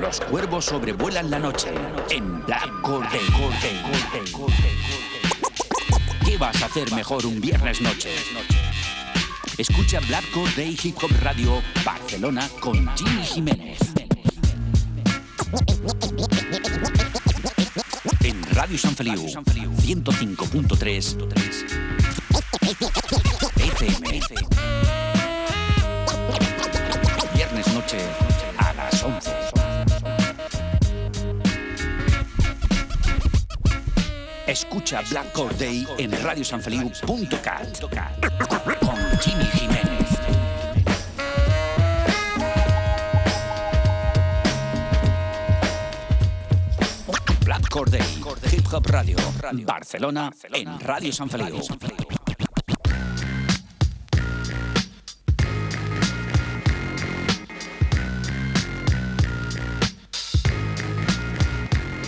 Los cuervos sobrevuelan la noche en Black Corday. ¿Qué vas a hacer mejor un viernes noche? Escucha Black Corday Hip Hop Radio Barcelona con Jimmy Jiménez. En Radio San Feliu 105.3 FM. Viernes noche a las 11. Escucha Black Corday en radiosanfeliu.cat con Jimmy Jiménez. Black Corday, Hip Hop Radio, Barcelona, en Radio San Feliu.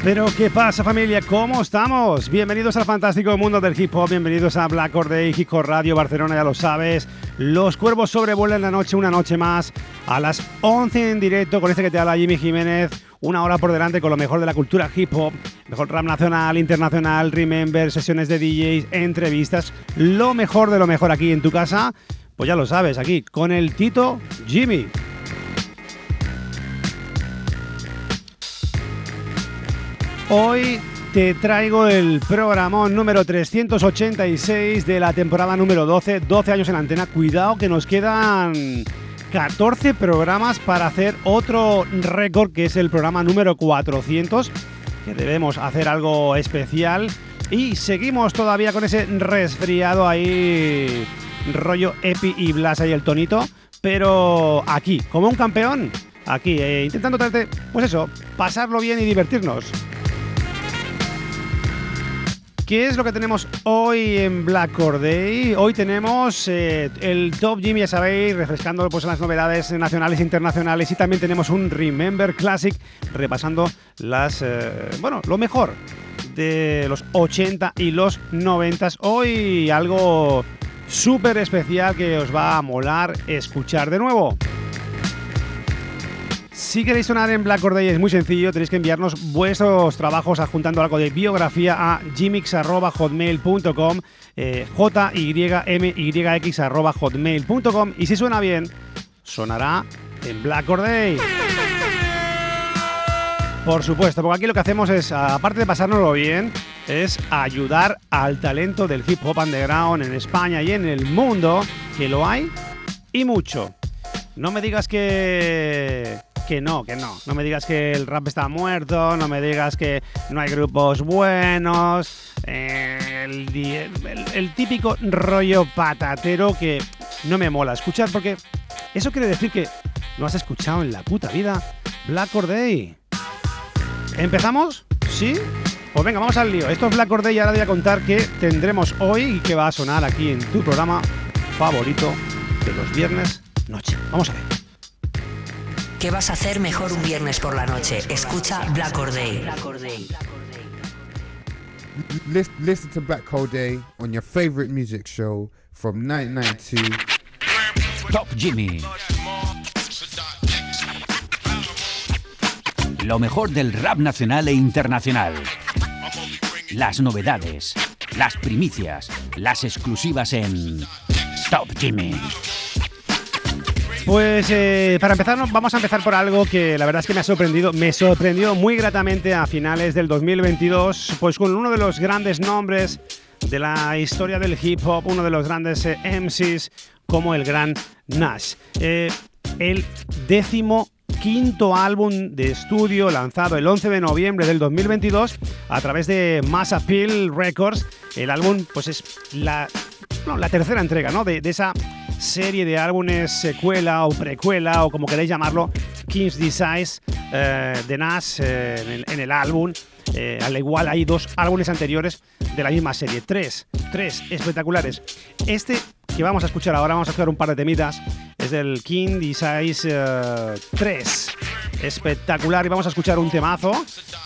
Pero ¿qué pasa familia? ¿Cómo estamos? Bienvenidos al fantástico mundo del hip hop, bienvenidos a Black Day, Hip Hop Radio Barcelona, ya lo sabes. Los cuervos sobrevuelan la noche, una noche más, a las 11 en directo con este que te habla Jimmy Jiménez. Una hora por delante con lo mejor de la cultura hip hop, mejor rap nacional, internacional, remember, sesiones de DJs, entrevistas, lo mejor de lo mejor aquí en tu casa. Pues ya lo sabes, aquí con el Tito Jimmy. Hoy te traigo el programa número 386 de la temporada número 12, 12 años en antena. Cuidado que nos quedan 14 programas para hacer otro récord que es el programa número 400, que debemos hacer algo especial. Y seguimos todavía con ese resfriado ahí, rollo Epi y Blas y el tonito, pero aquí, como un campeón, aquí, eh, intentando traerte, pues eso, pasarlo bien y divertirnos. ¿Qué es lo que tenemos hoy en Black Day? Hoy tenemos eh, el Top Jimmy, ya sabéis, refrescando pues, las novedades nacionales e internacionales y también tenemos un Remember Classic repasando las, eh, bueno, lo mejor de los 80 y los 90. Hoy algo súper especial que os va a molar escuchar de nuevo. Si queréis sonar en Black Day es muy sencillo, tenéis que enviarnos vuestros trabajos adjuntando algo de biografía a gmix.hotmail.com eh, hotmail.com y si suena bien, sonará en Black Day. Por supuesto, porque aquí lo que hacemos es, aparte de pasárnoslo bien, es ayudar al talento del hip hop underground en España y en el mundo, que lo hay y mucho. No me digas que que no, que no. No me digas que el rap está muerto, no me digas que no hay grupos buenos, el, el, típico rollo patatero que no me mola escuchar porque eso quiere decir que no has escuchado en la puta vida Black Or Day. ¿Empezamos? ¿Sí? Pues venga, vamos al lío. Esto es Black Or Day y ahora voy a contar que tendremos hoy y que va a sonar aquí en tu programa favorito de los viernes noche. Vamos a ver. ¿Qué vas a hacer mejor un viernes por la noche? Escucha Black Or Day. Listen to Black Day on your favorite music show from 1992. Top Jimmy. Lo mejor del rap nacional e internacional. Las novedades, las primicias, las exclusivas en Top Jimmy. Pues eh, para empezar vamos a empezar por algo que la verdad es que me ha sorprendido, me sorprendió muy gratamente a finales del 2022, pues con uno de los grandes nombres de la historia del hip hop, uno de los grandes eh, MCs como el gran Nash. Eh, el décimo quinto álbum de estudio lanzado el 11 de noviembre del 2022 a través de Mass Appeal Records. El álbum pues es la, la tercera entrega ¿no? de, de esa serie de álbumes secuela o precuela o como queréis llamarlo, King's Desires eh, de Nas eh, en, el, álbum. Eh, al igual hay dos álbumes anteriores de la misma serie, tres, tres espectaculares. Este que vamos a escuchar ahora, vamos a escuchar un par de temitas, es del King Desires 3. Espectacular y vamos a escuchar un temazo,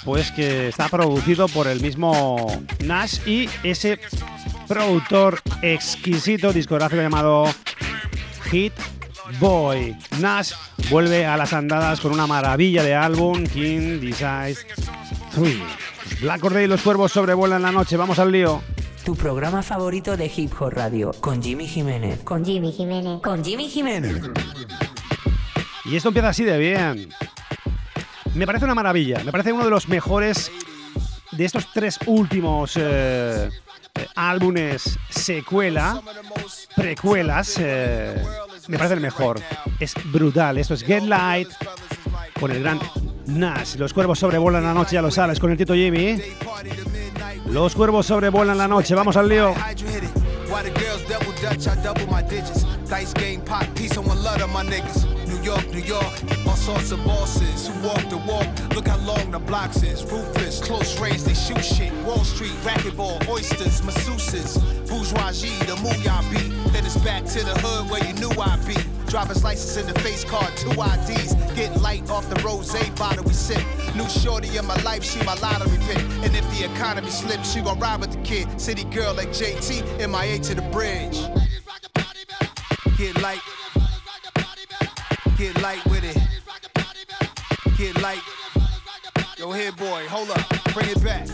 pues que está producido por el mismo Nash y ese productor exquisito discográfico llamado Hit Boy. Nash vuelve a las andadas con una maravilla de álbum, King Desires 3. Black Corday y los cuervos sobrevuelan la noche. Vamos al lío. Tu programa favorito de Hip Hop Radio con Jimmy Jiménez. Con Jimmy Jiménez. Con Jimmy Jiménez. Y esto empieza así de bien. Me parece una maravilla. Me parece uno de los mejores de estos tres últimos eh, álbumes secuela, precuelas. Eh, me parece el mejor. Es brutal. Esto es Get Light con el gran Nash. Los cuervos sobrevuelan la noche, ya lo sabes, con el Tito Jimmy. Los cuervos sobrevuelan la noche, vamos al lío. Why the girls double dutch, I double my digits. Dice game, pop, one my niggas. New York, New York, all sorts of bosses who walk the walk. Look how long the blocks is. Ruthless, close range, they shoot shit. Wall Street, racquetball, oysters, masseuses. Bourgeoisie, the mooyah beat. Then it's back to the hood where you knew I'd be. Driver's license in the face card, two IDs. Get light off the rose bottle we sip. New shorty in my life, she my lottery pick. And if the economy slips, she gon' ride with the kid. City girl like JT, MIA to the bridge. Get light. Get light with it. Get light. Yo, here, boy, hold up. Bring it back.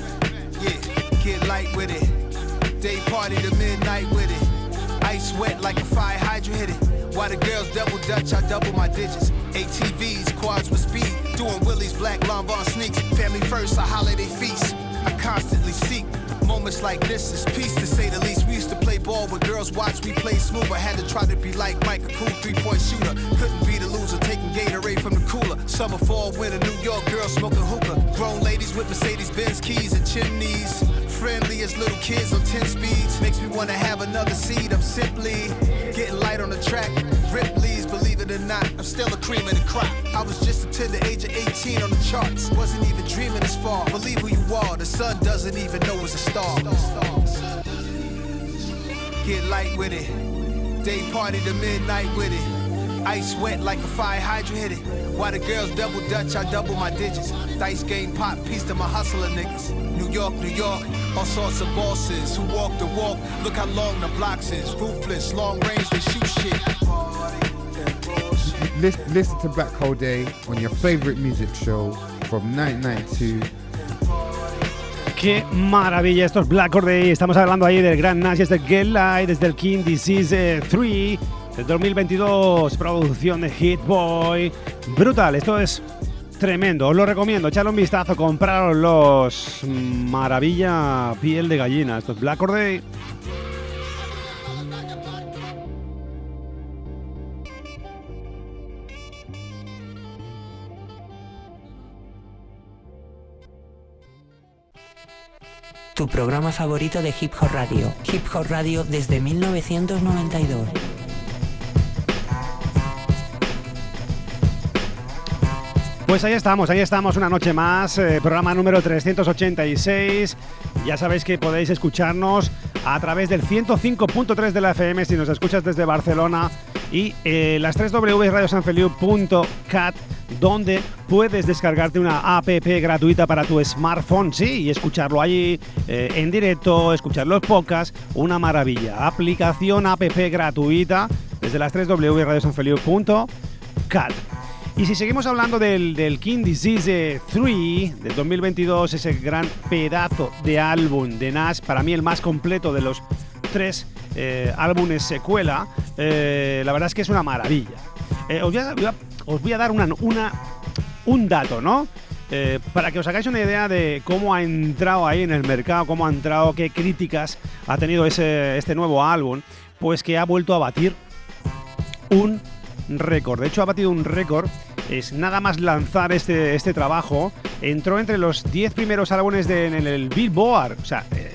Yeah, get light with it. Day party to midnight with it. Ice wet like a fire hydrant hit it. Why the girls double dutch, I double my digits. ATVs, quads with speed. Doing Willie's black Lanvin sneaks. Family first, a holiday feast. I constantly seek moments like this is peace to say the least. We used to play ball with girls, watch me play smooth. I had to try to be like Mike, a cool three-point shooter. Couldn't be the loser, taking Gatorade from the cooler. Summer, fall, winter, New York girls smoking hookah. Grown ladies with Mercedes Benz keys and chimneys. Friendly as little kids on 10 speeds. Makes me wanna have another seat. I'm simply getting light on the track. Ripley's, believe it or not, I'm still a cream of the crop. I was just until the age of 18 on the charts. Wasn't even dreaming as far. Believe who you are, the sun doesn't even know it's a star. Get light with it. Day party to midnight with it. Ice wet like a fire hydrant hit it. Why the girls double dutch, I double my digits. Dice game pop, piece to my hustler niggas. New York, New York, all sorts of bosses who walk the walk. Look how long the blocks is. Ruthless, long range, they shoot shit. Listen, listen to Black Hole Day on your favorite music show from 1992. Qué maravilla, estos Black Hole Day. Estamos hablando ahí del Grand Nash, desde Get Light, desde el King Disease eh, 3 del 2022, producción de Hit Boy. Brutal, esto es tremendo, os lo recomiendo, echarle un vistazo, compraros los maravilla piel de gallina, estos Black Day. Tu programa favorito de Hip Hop Radio. Hip Hop Radio desde 1992. Pues ahí estamos, ahí estamos, una noche más, eh, programa número 386. Ya sabéis que podéis escucharnos a través del 105.3 de la FM si nos escuchas desde Barcelona y eh, las 3 www.radiosanfeliu.cat donde puedes descargarte una app gratuita para tu smartphone, sí, y escucharlo allí eh, en directo, escuchar los podcasts, una maravilla. Aplicación app gratuita desde las 3 www.radiosanfeliu.cat. Y si seguimos hablando del, King Disease 3 del 2022, ese gran pedazo de álbum de Nash, para mí el más completo de los tres eh, álbumes secuela, eh, la verdad es que es una maravilla. Eh, os, voy a, dar una, un dato, ¿no? para que os hagáis una idea de cómo ha entrado ahí en el mercado, cómo ha entrado, qué críticas ha tenido ese, este nuevo álbum, pues que ha vuelto a batir un récord. De hecho, ha batido un récord. Es nada más lanzar este, este trabajo. Entró entre los 10 primeros álbumes de, en el Billboard. O sea, eh,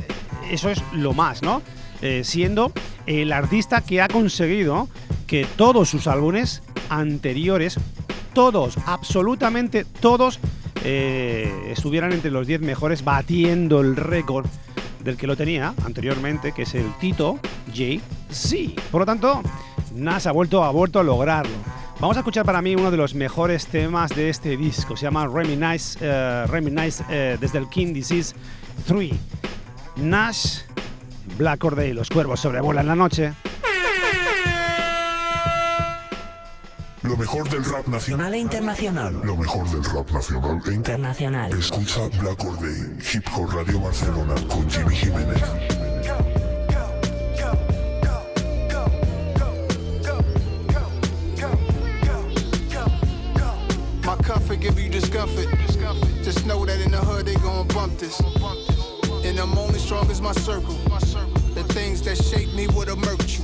eso es lo más, ¿no? Eh, siendo el artista que ha conseguido que todos sus álbumes anteriores, todos, absolutamente todos, eh, estuvieran entre los 10 mejores, batiendo el récord del que lo tenía anteriormente, que es el Tito J.C. Por lo tanto, Nas ha vuelto, ha vuelto a lograrlo. Vamos a escuchar para mí uno de los mejores temas de este disco. Se llama Reminisce, uh, Reminisce uh, desde el King Disease 3. Nash, Black Corday, los cuervos sobrevuelan la noche. Lo mejor del rap nacional. e internacional. Lo mejor del rap nacional e Internacional. Escucha Black Or Day, Hip Hop Radio Barcelona con Jimmy Jiménez. Just know that in the hood they gon' bump this. And I'm only strong as my circle. The things that shape me would emerge.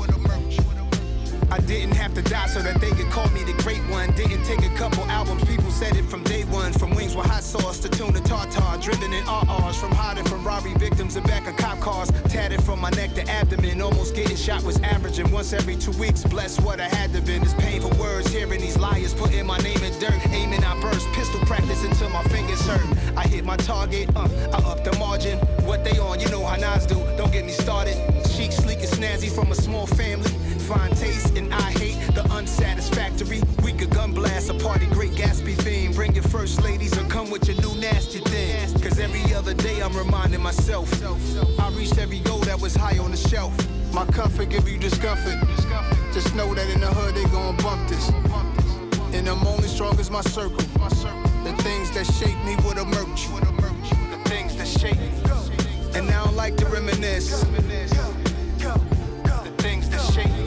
I didn't have to die so that they could call me the great one. Didn't take a couple albums, people said it from day one. From wings with hot sauce to tuna tartar, driven in RRs. From hiding from robbery victims and back of cop cars. Tatted from my neck to abdomen, almost getting shot was averaging once every two weeks. Bless what I had to been. It's painful words, hearing these liars putting my name in dirt. Aiming, I burst, pistol practice until my fingers hurt. I hit my target, uh, I up the margin. What they on, you know how Nas do. Don't get me started. Chic, sleek, and snazzy from a small family. Fine taste, and I hate the unsatisfactory. We could gun blast a party, great Gatsby theme. Bring your first ladies or come with your new nasty thing. Cause every other day I'm reminding myself. I reached every goal that was high on the shelf. My comfort give you discomfort. Just know that in the hood they gon' bump this. And I'm only strong as my circle. The things that shape me would emerge. The things that shape me. And now I like to reminisce.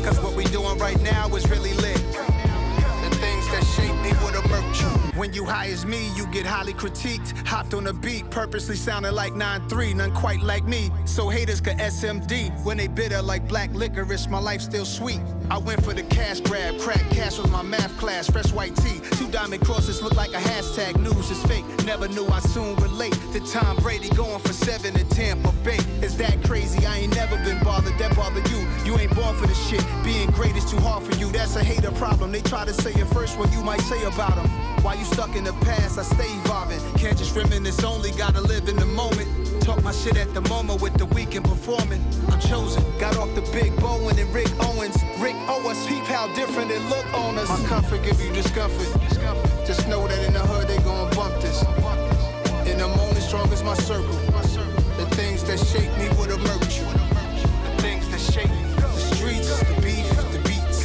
Cause what we doing right now is really lit. The things that shape me would emerge. When you high as me, you get highly critiqued. Hopped on a beat, purposely sounding like 9-3, none quite like me. So haters could SMD. When they bitter like black licorice, my life still sweet. I went for the cash grab, crack cash was my math class, fresh white tee. Two diamond crosses look like a hashtag, news is fake. Never knew I soon relate to Tom Brady going for seven in Tampa Bay. Is that crazy? I ain't never been bothered, that bother you. You ain't born for this shit. Being great is too hard for you, that's a hater problem. They try to say it first what you might say about them. Why you stuck in the past? I stay evolving. Can't just reminisce only, gotta live in the moment. Talk my shit at the moment with the weekend performing. I'm chosen. Got off the big Bowen and Rick Owens. Rick Oh, Owens, peep how different it look on us. My comfort give you discomfort. Just know that in the hood they gon' bump this. And I'm only strong as my circle. The things that shape me would emerge. The things that shape me. The streets, the beef, the beats.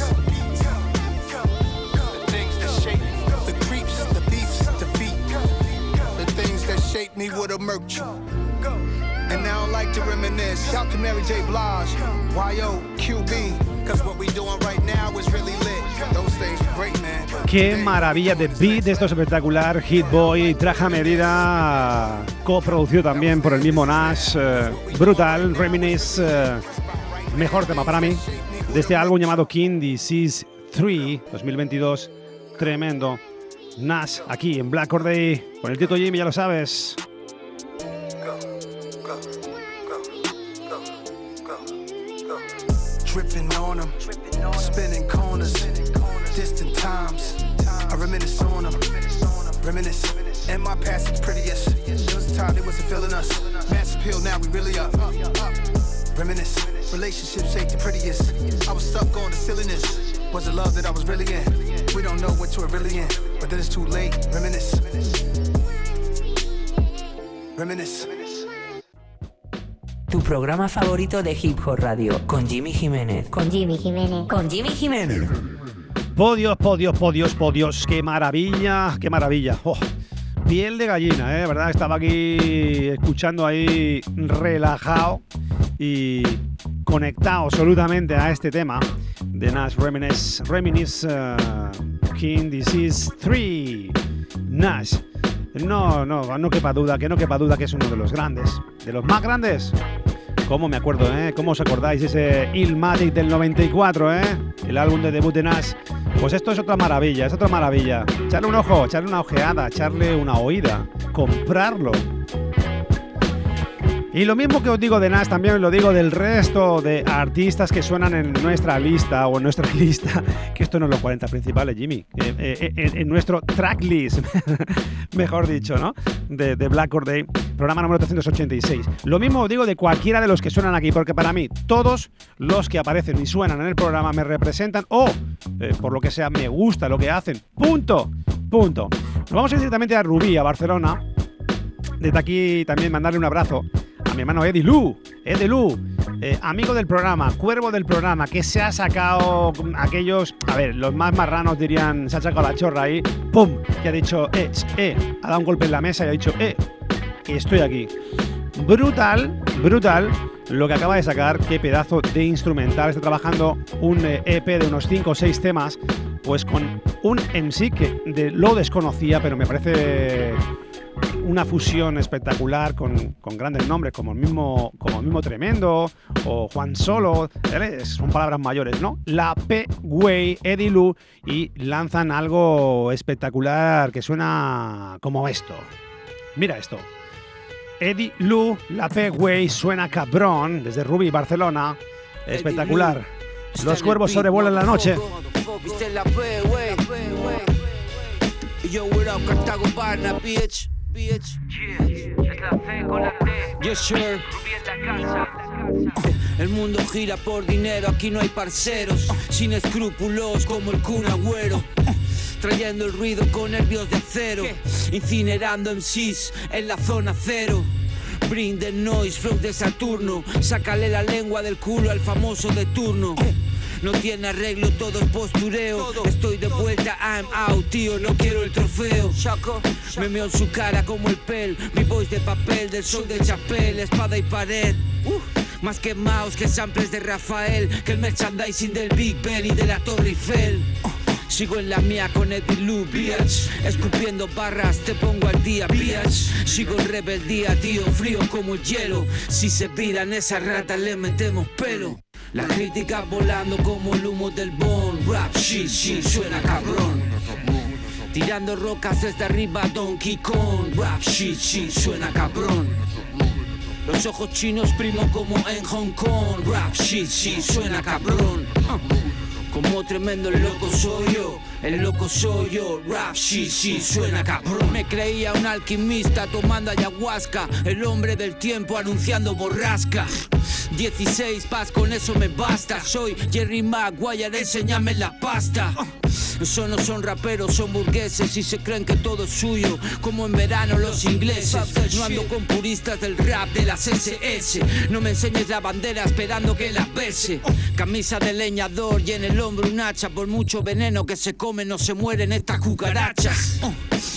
The things that shape me. The creeps, the beefs, the feet. The things that shape me would emerge. And now I like to reminisce. Shout to Mary J. Blige, YO, QB. Qué maravilla de beat, esto es espectacular. Hit Boy, traja medida, coproducido también por el mismo Nash. eh, brutal, Reminisce, eh, mejor tema para mí. De este álbum llamado King Disease 3 2022. Tremendo. Nash aquí en Black Or Day con el Tito Jimmy, ya lo sabes. Dripping on them, spinning corners, distant times. I reminisce on them, reminisce. And my past is prettiest. There was a time they wasn't feeling us. Mass appeal, now we really up. Reminisce. Relationships ain't the prettiest. I was stuck on the silliness. Was it love that I was really in? We don't know what you're really in, but then it's too late. Reminisce. Reminisce. Tu programa favorito de Hip Hop Radio con Jimmy Jiménez. Con Jimmy Jiménez. Con Jimmy Jiménez. Podios, podios, podios, podios. Qué maravilla, qué maravilla. Oh, piel de gallina, ¿eh? ¿Verdad? Estaba aquí escuchando ahí relajado y conectado absolutamente a este tema de Nash Reminisce, Reminisce eh, King Disease 3. Nash. No, no, no quepa duda, que no quepa duda que es uno de los grandes, de los más grandes. ¿Cómo me acuerdo, eh? ¿Cómo os acordáis ese Illmatic del 94, eh? El álbum de debut de Nash. Pues esto es otra maravilla, es otra maravilla. Echarle un ojo, echarle una ojeada, echarle una oída, comprarlo. Y lo mismo que os digo de Nash, también os lo digo del resto de artistas que suenan en nuestra lista o en nuestra lista, que esto no es los 40 principales, Jimmy, eh, eh, eh, en nuestro tracklist, mejor dicho, ¿no? De, de Black Or Day, programa número 386. Lo mismo digo de cualquiera de los que suenan aquí, porque para mí todos los que aparecen y suenan en el programa me representan o, eh, por lo que sea, me gusta lo que hacen. Punto. Punto. Vamos a ir directamente a Rubí, a Barcelona. Desde aquí también mandarle un abrazo a mi hermano Eddie Lu. Eddie Lu. eh, amigo del programa, cuervo del programa, que se ha sacado aquellos, a ver, los más marranos dirían, se ha sacado la chorra ahí, ¡pum! Que ha dicho, eh, eh, ha dado un golpe en la mesa y ha dicho, eh, estoy aquí. Brutal, brutal lo que acaba de sacar, qué pedazo de instrumental. Está trabajando un EP de unos 5 o 6 temas, pues con un MC que lo desconocía, pero me parece una fusión espectacular con, grandes nombres como el, mismo, como el mismo Tremendo o Juan Solo, son palabras mayores, ¿no? La P-Way, Eddie Lu y lanzan algo espectacular que suena como esto. Mira esto. Eddie Lu, La P-Way suena cabrón desde Ruby, Barcelona. Espectacular. Los cuervos sobrevuelan la noche. Yo, Cartago bitch bitch. es la C con la T. Yes, sure. El mundo gira por dinero, aquí no hay parceros, sin escrúpulos como el Kun Agüero. Trayendo el ruido con nervios de acero, incinerando MCs en la zona cero. Bring the noise, flow de Saturno, sácale la lengua del culo al famoso de turno. No tiene arreglo, todo es postureo. Estoy de vuelta, I'm out, tío, no quiero el trofeo. Me meo en su cara como el pel. Mi voz de papel, del sol de chapel, espada y pared. Más que mouse, que samples de Rafael, que el merchandising del Big Ben y de la Torre Eiffel. Sigo en la mía con Eddie Lou, bitch. Escupiendo barras, te pongo al día, bitch. Sigo en rebeldía, tío, frío como el hielo. Si se piran esa rata, le metemos pelo. La crítica volando como el humo del bon. Rap shit, shit, suena cabrón. Tirando rocas desde arriba Donkey Kong. Rap shit, shit, suena cabrón. Los ojos chinos primo como en Hong Kong. Rap shit, shit, suena cabrón. Como tremendo el loco soy yo, el loco soy yo, rap shit, shit, suena cabrón. Me creía un alquimista tomando ayahuasca, el hombre del tiempo anunciando borrasca. 16 paz, con eso me basta. Soy Jerry Maguire, enséñame la pasta. Eso no son raperos, son burgueses y se creen que todo es suyo, como en verano los ingleses. No ando con puristas del rap de las SS. No me enseñes la bandera esperando que la bese. Camisa de leñador y en el hombro un hacha. Por mucho veneno que se come, no se mueren estas cucarachas.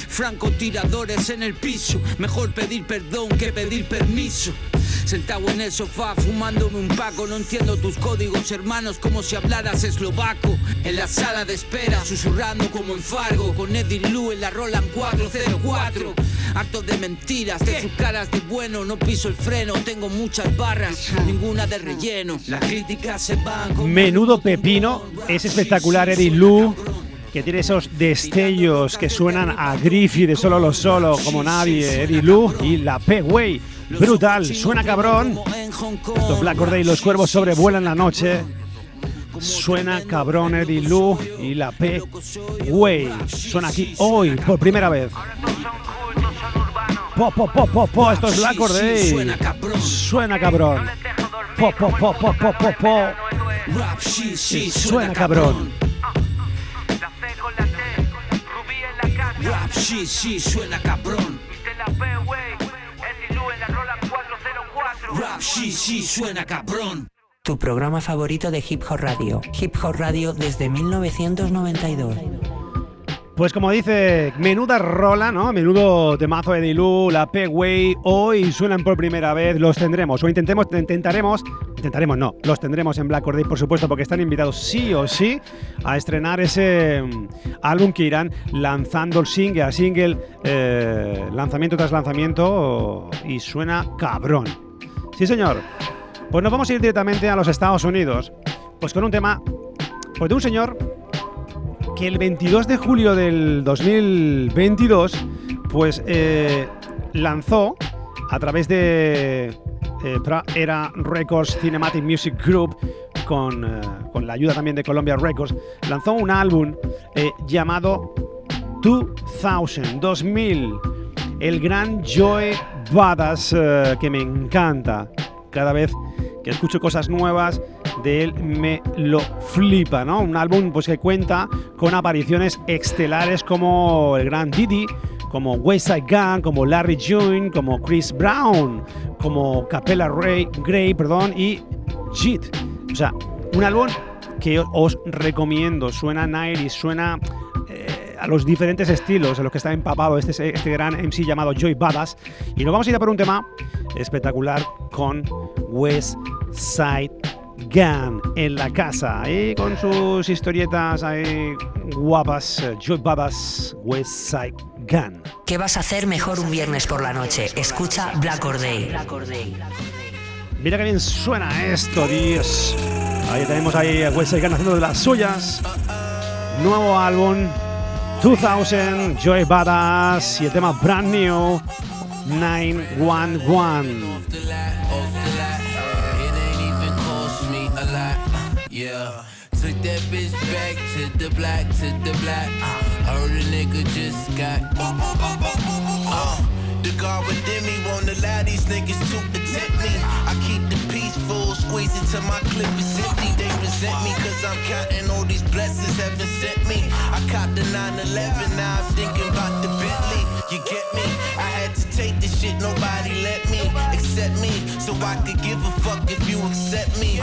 Francotiradores en el piso. Mejor pedir perdón que pedir permiso. Sentado en el sofá fumándome un paco, no entiendo tus códigos hermanos como si hablaras eslovaco. En la sala de espera, susurrando como en Fargo, con Eddie Lou en la Roland 404. Harto de mentiras, de sus caras de bueno, no piso el freno, tengo muchas barras, ninguna de relleno. Las críticas se van. Menudo pepino, es espectacular Eddie Lou que tiene esos destellos que suenan a Griffy de solo lo solo, como nadie, Eddie Lou y la P-Way. Brutal, suena cabrón. Los Black Corday y los cuervos sobrevuelan la noche. Suena cabrón Eddie Lou y la P. Way. Suena aquí hoy por primera vez. Po, po, po, po, po. Esto es Black Corday. Suena cabrón. Suena cabrón. Po, po, po, po, po, po, po. Suena cabrón. Rap, sí, sí, suena cabrón. Rap, sí, sí, suena cabrón. Tu programa favorito de Hip Hop Radio. Hip Hop Radio desde 1992. Pues como dice, menuda rola, ¿no? Menudo temazo de Dilu, la P-Way, hoy suenan por primera vez, los tendremos, o intentemos, intentaremos, intentaremos no, los tendremos en Black Day, por supuesto, porque están invitados sí o sí a estrenar ese mm, álbum que irán lanzando el single a single, eh, lanzamiento tras lanzamiento, y suena cabrón. Sí, señor. Pues nos vamos a ir directamente a los Estados Unidos, pues con un tema, pues de un señor que el 22 de julio del 2022, pues eh, lanzó a través de eh, Era Records Cinematic Music Group, con, eh, con, la ayuda también de Columbia Records, lanzó un álbum llamado 2000, 2000, el gran Joy Badass que me encanta cada vez que escucho cosas nuevas de él me lo flipa, ¿no? Un álbum pues que cuenta con apariciones estelares como el gran Didi, como West Side Gun, como Larry June, como Chris Brown, como Capella Ray, Gray, perdón, y Jit. O sea, un álbum que os recomiendo. Suena 90 suena eh, a los diferentes estilos en los que está empapado este, este gran MC llamado Joy Badass. Y nos vamos a ir a por un tema espectacular con West Side Gun en la casa, y con sus historietas ahí guapas, Joy Badass, West Side Gun. ¿Qué vas a hacer mejor un viernes por la noche? Escucha Black Or Day. Mira que bien suena esto, Dios. Ahí tenemos ahí a West Side Gun haciendo de las suyas. Nuevo álbum, 2000, Joy Badass y el tema brand new, 911. Yeah. Took that bitch back to the black, to the black. Uh, heard a nigga just got. Uh, guard within me won't allow these niggas to attempt me. I keep the peaceful, squeeze it till my clip is empty. They resent me cause I'm counting all these blessings heaven sent me. I caught the 911, now I'm thinking about the Bentley. You get me? I had to take this shit, nobody let me accept me. So I could give a fuck if you accept me.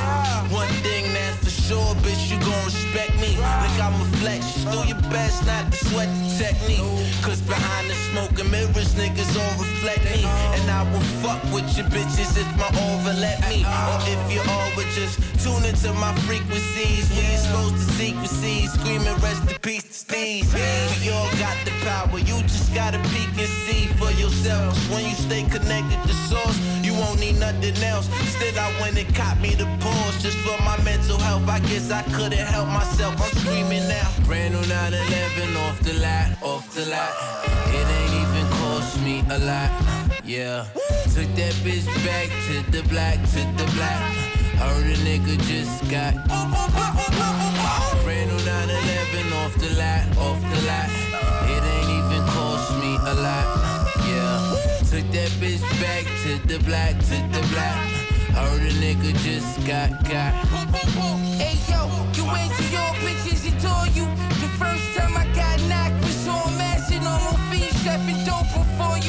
One thing that's for sure, bitch, you gon' respect me. Like I'm a flex, do your best not to sweat the technique. Cause behind the smoke and mirrors, niggas all reflect me. And I will fuck with your bitches if my over let me. Or if you all would just tune into my frequencies. We exposed to secrecies, screaming rest in peace to Steve. We all got the power, you just gotta peek and see for yourself. When you stay connected to source, you won't need nothing else. Still, I went and caught me the pause just for my mental health. I guess I couldn't help myself. I'm screaming now. Brand new 911 off the lot, off the lot. Me a lot. Yeah. Took that bitch back to the black, to the black. Heard a nigga just got. Brand new 911 off the lot, off the lot. It ain't even cost me a lot. Yeah. Took that bitch back to the black, to the black. Heard a nigga just got got. Hey yo, you went to your bitches you. The first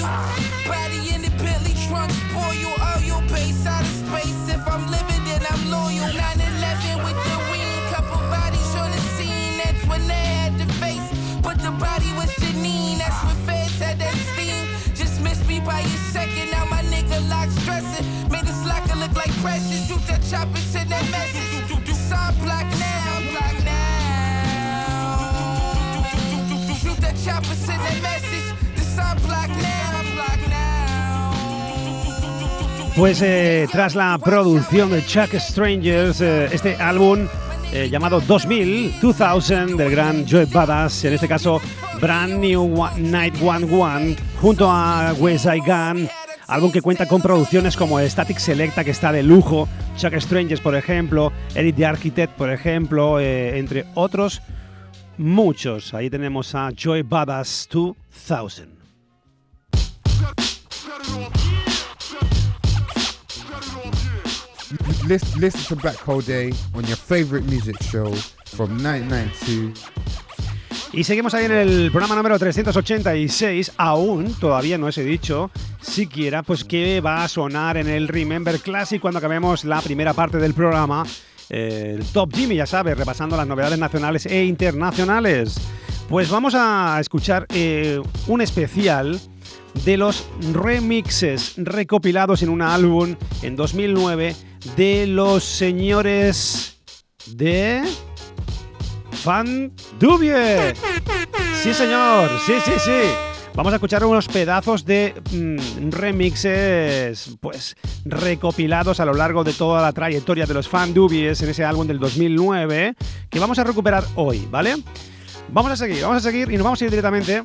Body in the Bentley trunk, spoil you. All your base out of space. If I'm living, then I'm loyal. 911 with the wing, couple bodies on the scene. That's when they had the face, but the body was Janine. That's when feds had that steam. Just missed me by a second. Now my nigga lock stressing. Made this locker look like precious. Shoot that chopper, send that message. Sign block now, block now. Shoot that chopper, send that message. Pues eh, tras la producción de Chuck Strangers, eh, este álbum eh, llamado 2000, 2000 del gran Joe Badass, en este caso Brand New One- Night One One, junto a West Side Gun, álbum que cuenta con producciones como Static Selecta, que está de lujo, Chuck Strangers, por ejemplo, Eric the Architect, por ejemplo, entre otros muchos. Ahí tenemos a Joy Badass 2000. Listen, to Black Hole Day on your favorite music show from 1992. Y seguimos ahí en el programa número 386. Aún todavía no os he dicho siquiera pues que va a sonar en el Remember Classic cuando acabemos la primera parte del programa. El Top Jimmy, ya sabes, repasando las novedades nacionales e internacionales. Pues vamos a escuchar eh, un especial de los remixes recopilados en un álbum en 2009 de los señores de Fan Dubie. Sí, señor. Sí, sí, sí. Vamos a escuchar unos pedazos de mm, remixes, pues recopilados a lo largo de toda la trayectoria de los Fan Dubies en ese álbum del 2009, que vamos a recuperar hoy, ¿vale? Vamos a seguir, vamos a seguir y nos vamos a ir directamente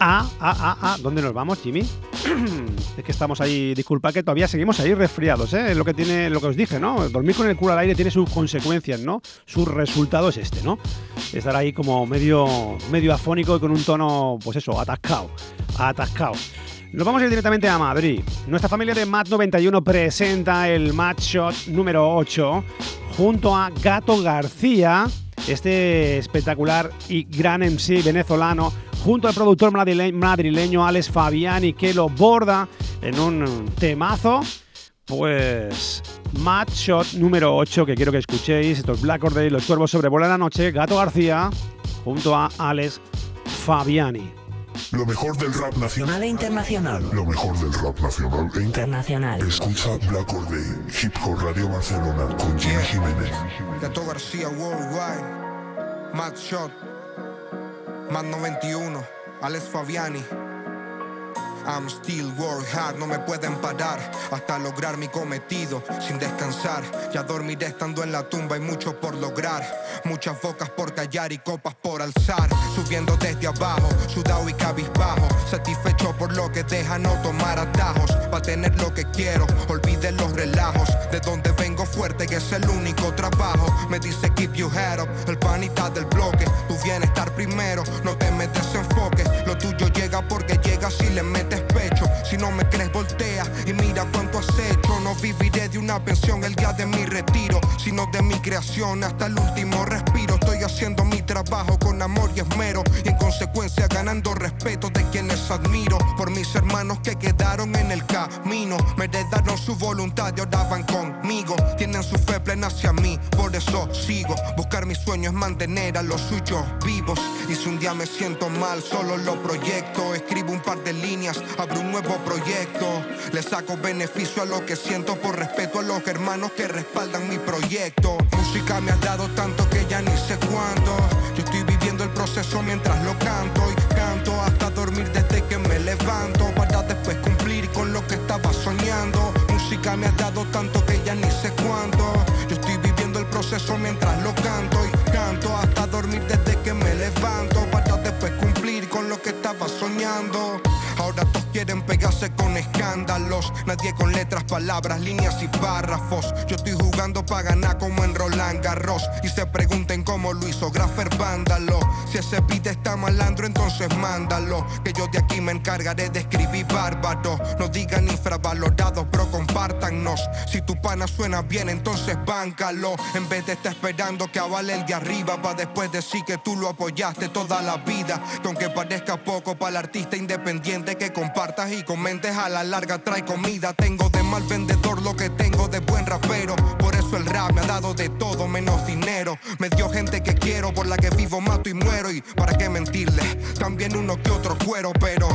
a, a, a, a, ¿dónde nos vamos, Jimmy? es que estamos ahí, disculpa que todavía seguimos ahí resfriados, ¿eh? Es lo que tiene, lo que os dije, ¿no? Dormir con el culo al aire tiene sus consecuencias, ¿no? Su resultado es este, ¿no? Estar ahí como medio, medio afónico y con un tono, pues eso, atascado, atascado. Nos vamos a ir directamente a Madrid. Nuestra familia de Mat91 presenta el Match Shot número 8 junto a Gato García, este espectacular y gran MC venezolano junto al productor madrileño Alex Fabiani que lo borda en un temazo. Pues Match Shot número 8 que quiero que escuchéis. Estos Black Day, Los Cuervos sobrevuelan la noche, Gato García junto a Alex Fabiani. Lo mejor del rap nacional e internacional. Lo mejor del rap nacional e internacional. Escucha Black Or Day, Hip Hop Radio Barcelona con Jimmy Jiménez. Gato García Worldwide, Matt Shot, Matt 91, Alex Fabiani. I'm still work hard, no me pueden parar hasta lograr mi cometido sin descansar. Ya dormiré estando en la tumba, hay mucho por lograr. Muchas bocas por callar y copas por alzar. Subiendo desde abajo, sudado y cabizbajo. Satisfecho por lo que deja no tomar atajos. Pa' tener lo que quiero, olvide los relajos. De donde vengo fuerte, que es el único trabajo. Me dice keep your head up, el panita del bloque. Tu bienestar primero, no te metes enfoque. Lo tuyo llega porque llega si le metes. No me crees, voltea y mira cuánto has hecho. No viviré de una pensión el día de mi retiro, sino de mi creación hasta el último respiro. Estoy haciendo mi trabajo con amor y esmero y en consecuencia ganando respeto de quienes admiro. Por mis hermanos que quedaron en el camino, me heredaron su voluntad y ahora van conmigo. Tienen su fe plena hacia mí, por eso sigo. Buscar mis sueños es mantener a los suyos vivos. Y si un día me siento mal, solo lo proyecto. Escribo un par de líneas, abro un nuevo proyecto. Le saco beneficio a lo que siento por respeto a los hermanos que respaldan mi proyecto. Música me ha dado tanto que ya ni sé cuánto. Yo estoy viviendo el proceso mientras lo canto y canto hasta dormir desde que me levanto para después cumplir con lo que estaba soñando. Música me ha dado tanto que ya ni sé cuánto. Yo estoy viviendo el proceso mientras lo canto y canto hasta dormir desde que me levanto para después cumplir con lo que estaba soñando. Quieren pegarse con escándalos. Nadie con letras, palabras, líneas y párrafos. Yo estoy jugando para ganar como en Roland Garros. Y se pregunten cómo lo hizo Graffer Vándalo. Si ese beat está malandro, entonces mándalo. Que yo de aquí me encargaré de escribir bárbaro. No digan infravalorados, bro, compártanos. Si tu pana suena bien, entonces báncalo. En vez de estar esperando que avale el de arriba, para después decir que tú lo apoyaste toda la vida. Que aunque parezca poco para el artista independiente que compartas y comentes a la larga trae comida. Tengo de mal vendedor lo que tengo de buen rapero. Por eso el rap me ha dado de todo menos dinero. Me dio gente que quiero, por la que vivo, mato y muero. Y para qué mentirle, también uno que otro cuero. Pero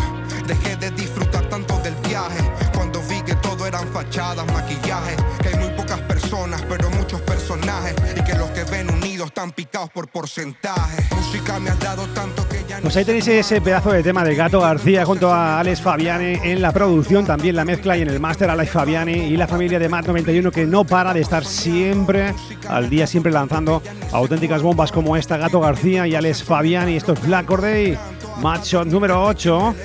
dejé de disfrutar tanto del viaje. Cuando vi que todo eran fachadas, maquillaje. Personas, pero muchos personajes. Y que los que ven unidos están picados por porcentaje. Música me ha dado tanto que ya Pues ahí tenéis ese pedazo de tema de Gato García junto a Alex Fabiani en la producción, también la mezcla y en el máster Alex Fabiani y la familia de Mat 91 que no para de estar siempre al día, siempre lanzando auténticas bombas como esta Gato García y Alex Fabiani. Esto es Black Corday, Match Shot número 8.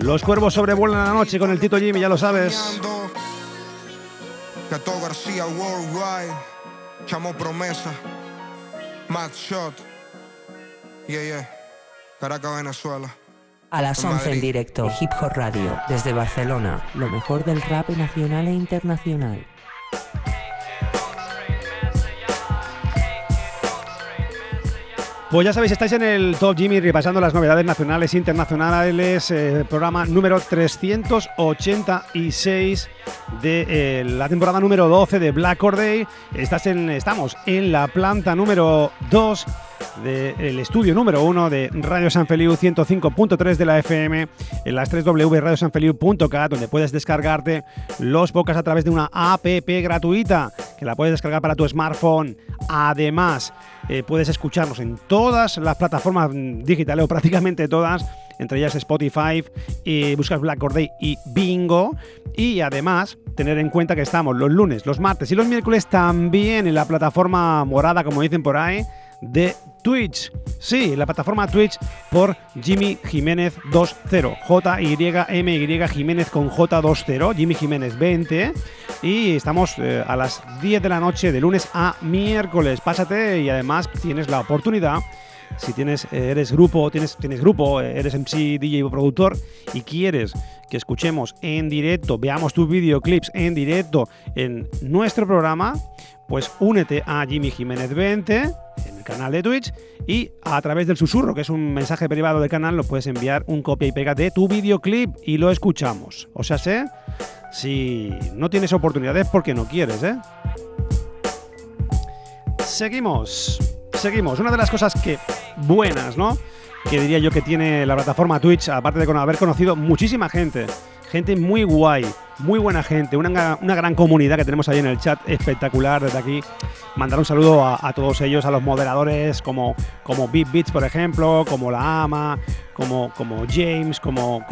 Los cuervos sobrevuelan la noche con el Tito Jimmy, ya lo sabes. Gato García Worldwide, Chamo Promesa, Matt Shot, yeah, yeah, Caracas, Venezuela. A las En 11 en directo, Hip Hop Radio, desde Barcelona, lo mejor del rap nacional e internacional. Pues ya sabéis, estáis en el Top Jimmy repasando las novedades nacionales e internacionales, eh, programa número 386 de eh, la temporada número 12 de Black Or Day. Estás en, estamos en la planta número 2 del estudio número 1 de Radio San Feliu 105.3 de la FM en las 3 www.radiosanfeliu.cat donde puedes descargarte los podcasts a través de una app gratuita que la puedes descargar para tu smartphone. Además, eh, puedes escucharnos en todas las plataformas digitales o prácticamente todas entre ellas Spotify, y buscas Black Or Day y Bingo. Y además, tener en cuenta que estamos los lunes, los martes y los miércoles también en la plataforma morada, como dicen por ahí, de Twitch. Sí, la plataforma Twitch por Jimmy Jiménez 20. J-Y-M-Y Jiménez con J20. Jimmy Jiménez 20. Y estamos eh, a las 10 de la noche de lunes a miércoles. Pásate y además tienes la oportunidad si tienes, eh, eres grupo, tienes, tienes grupo, eh, eres MC, DJ o productor y quieres que escuchemos en directo, veamos tus videoclips en directo en nuestro programa, pues únete a Jimmy Jiménez 20 en canal de Twitch y a través del susurro, que es un mensaje privado del canal, lo puedes enviar un copia y pega de tu videoclip y lo escuchamos. O sea, sé, si no tienes oportunidades porque no quieres, ¿eh? Seguimos, seguimos. Una de las cosas que buenas, ¿no? Que diría yo que tiene la plataforma Twitch, aparte de haber conocido muchísima gente, gente muy guay, muy buena gente, una, gran comunidad que tenemos ahí en el chat, espectacular. Desde aquí, mandar un saludo a, todos ellos, a los moderadores como, como Beat Beats, por ejemplo, como La Ama, como, James, como,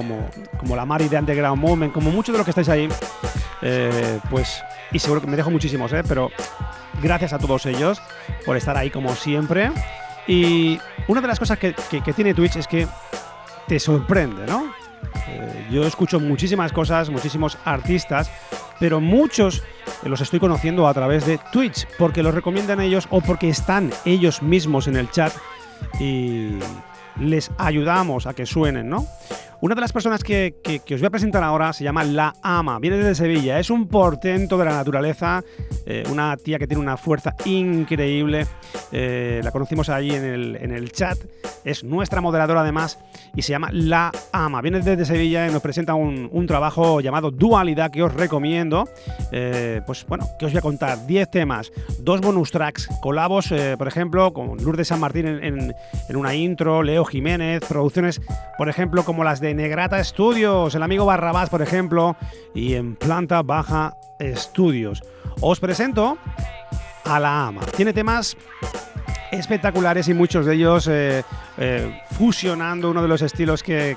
la Mari de Underground Movement, como muchos de los que estáis ahí. Eh, pues, y seguro que me dejo muchísimos, ¿eh? pero gracias a todos ellos por estar ahí como siempre. Y una de las cosas que, que tiene Twitch es que te sorprende, ¿no? Eh, yo escucho muchísimas cosas, muchísimos artistas, pero muchos los estoy conociendo a través de Twitch, porque los recomiendan ellos o porque están ellos mismos en el chat y les ayudamos a que suenen, ¿no? Una de las personas que, os voy a presentar ahora se llama La Ama, viene desde Sevilla, es un portento de la naturaleza, eh, una tía que tiene una fuerza increíble, eh, la conocimos ahí en el, en el chat, es nuestra moderadora además y se llama La Ama, viene desde Sevilla y nos presenta un, trabajo llamado Dualidad que os recomiendo, eh, pues bueno, que os voy a contar 10 temas, dos bonus tracks, colabos, por ejemplo, con Lourdes San Martín en, en una intro, Leo Jiménez, producciones, por ejemplo, como las de Negrata Studios, el amigo Barrabás, por ejemplo, y en Planta Baja Studios. Os presento a la ama. Tiene temas espectaculares y muchos de ellos eh, eh, fusionando uno de los estilos que,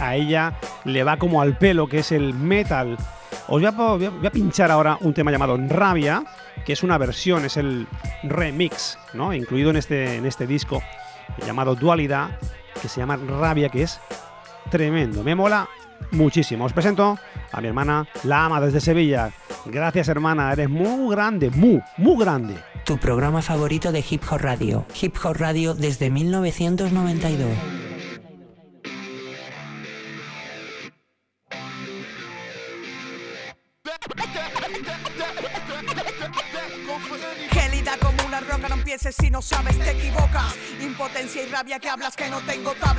a ella le va como al pelo, que es el metal. Os voy a, voy a, pinchar ahora un tema llamado Rabia, que es una versión, es el remix, ¿no? incluido en este, en este disco llamado Dualidad, que se llama Rabia, que es tremendo. Me mola muchísimo. Os presento a mi hermana, la ama desde Sevilla. Gracias, hermana. Eres muy grande, muy, muy grande. Tu programa favorito de Hip Hop Radio. Hip Hop Radio desde 1992. si no sabes te equivocas. Impotencia y rabia que hablas que no tengo tablas,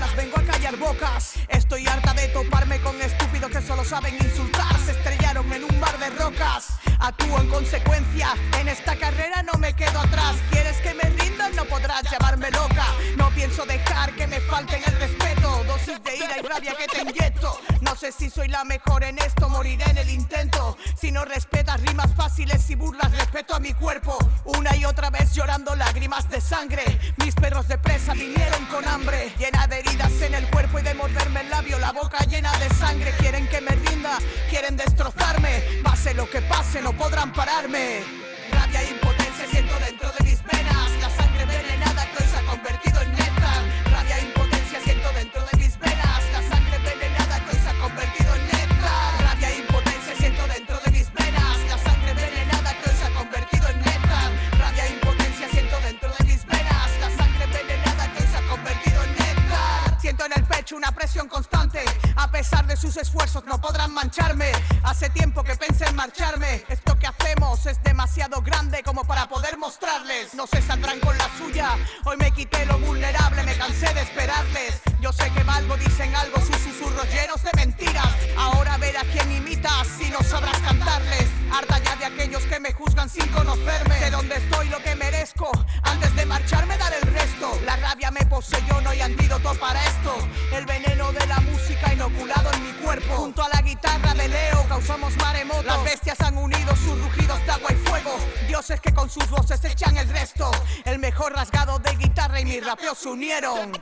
marcharme, dar el resto. La rabia me poseyó, no hay antídoto para esto. El veneno de la música inoculado en mi cuerpo. Junto a la guitarra de Leo causamos maremotos. Las bestias han unido sus rugidos de agua y fuego. Dioses que con sus voces echan el resto. El mejor rasgado de guitarra y mi rapeo se unieron.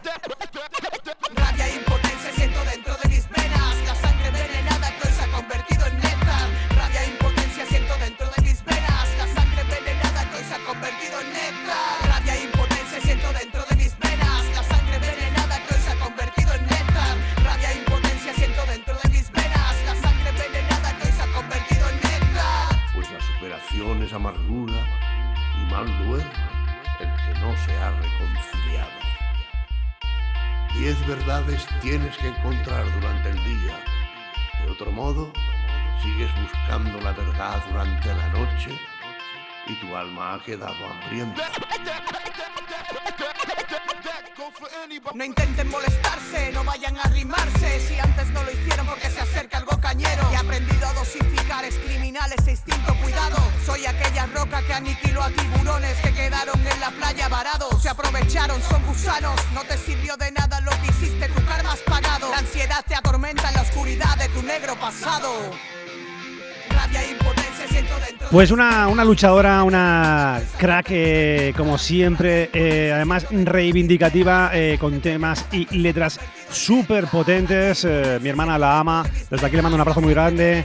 Rabia e impotencia siento dentro de reconciliado. Diez verdades tienes que encontrar durante el día. De otro modo, sigues buscando la verdad durante la noche y tu alma ha quedado hambrienta. No intenten molestarse, no vayan a rimarse. Si antes no lo hicieron porque se acerca algo cañero. Y he aprendido a dosificar, es criminal ese instinto, cuidado. Soy aquella roca que aniquiló a tiburones que quedaron en la playa varados. Se aprovecharon, son gusanos. No te sirvió de nada lo que hiciste, tu karma has pagado. La ansiedad te atormenta en la oscuridad de tu negro pasado. Rabia dentro. Pues una, una luchadora, una crack, eh, como siempre, eh, además reivindicativa, eh, con temas y letras súper potentes. Mi hermana la ama, desde aquí le mando un abrazo muy grande.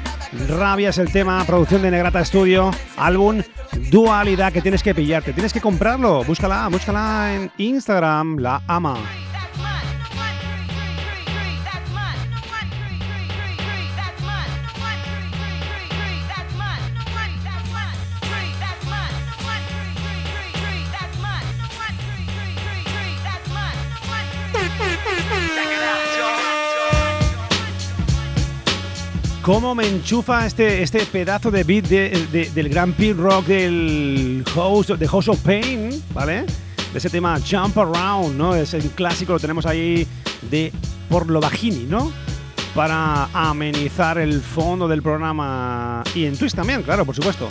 Rabia es el tema, producción de Negrata Studio, álbum Dualidad que tienes que pillarte, tienes que comprarlo. Búscala, búscala en Instagram, la ama. ¿Cómo me enchufa este, este pedazo de beat de- de- del gran pit rock del House, de House of Pain, ¿vale? De ese tema Jump Around, ¿no? Es el clásico, lo tenemos ahí de por lo bajini, ¿no? Para amenizar el fondo del programa. Y en Twitch también, claro, por supuesto.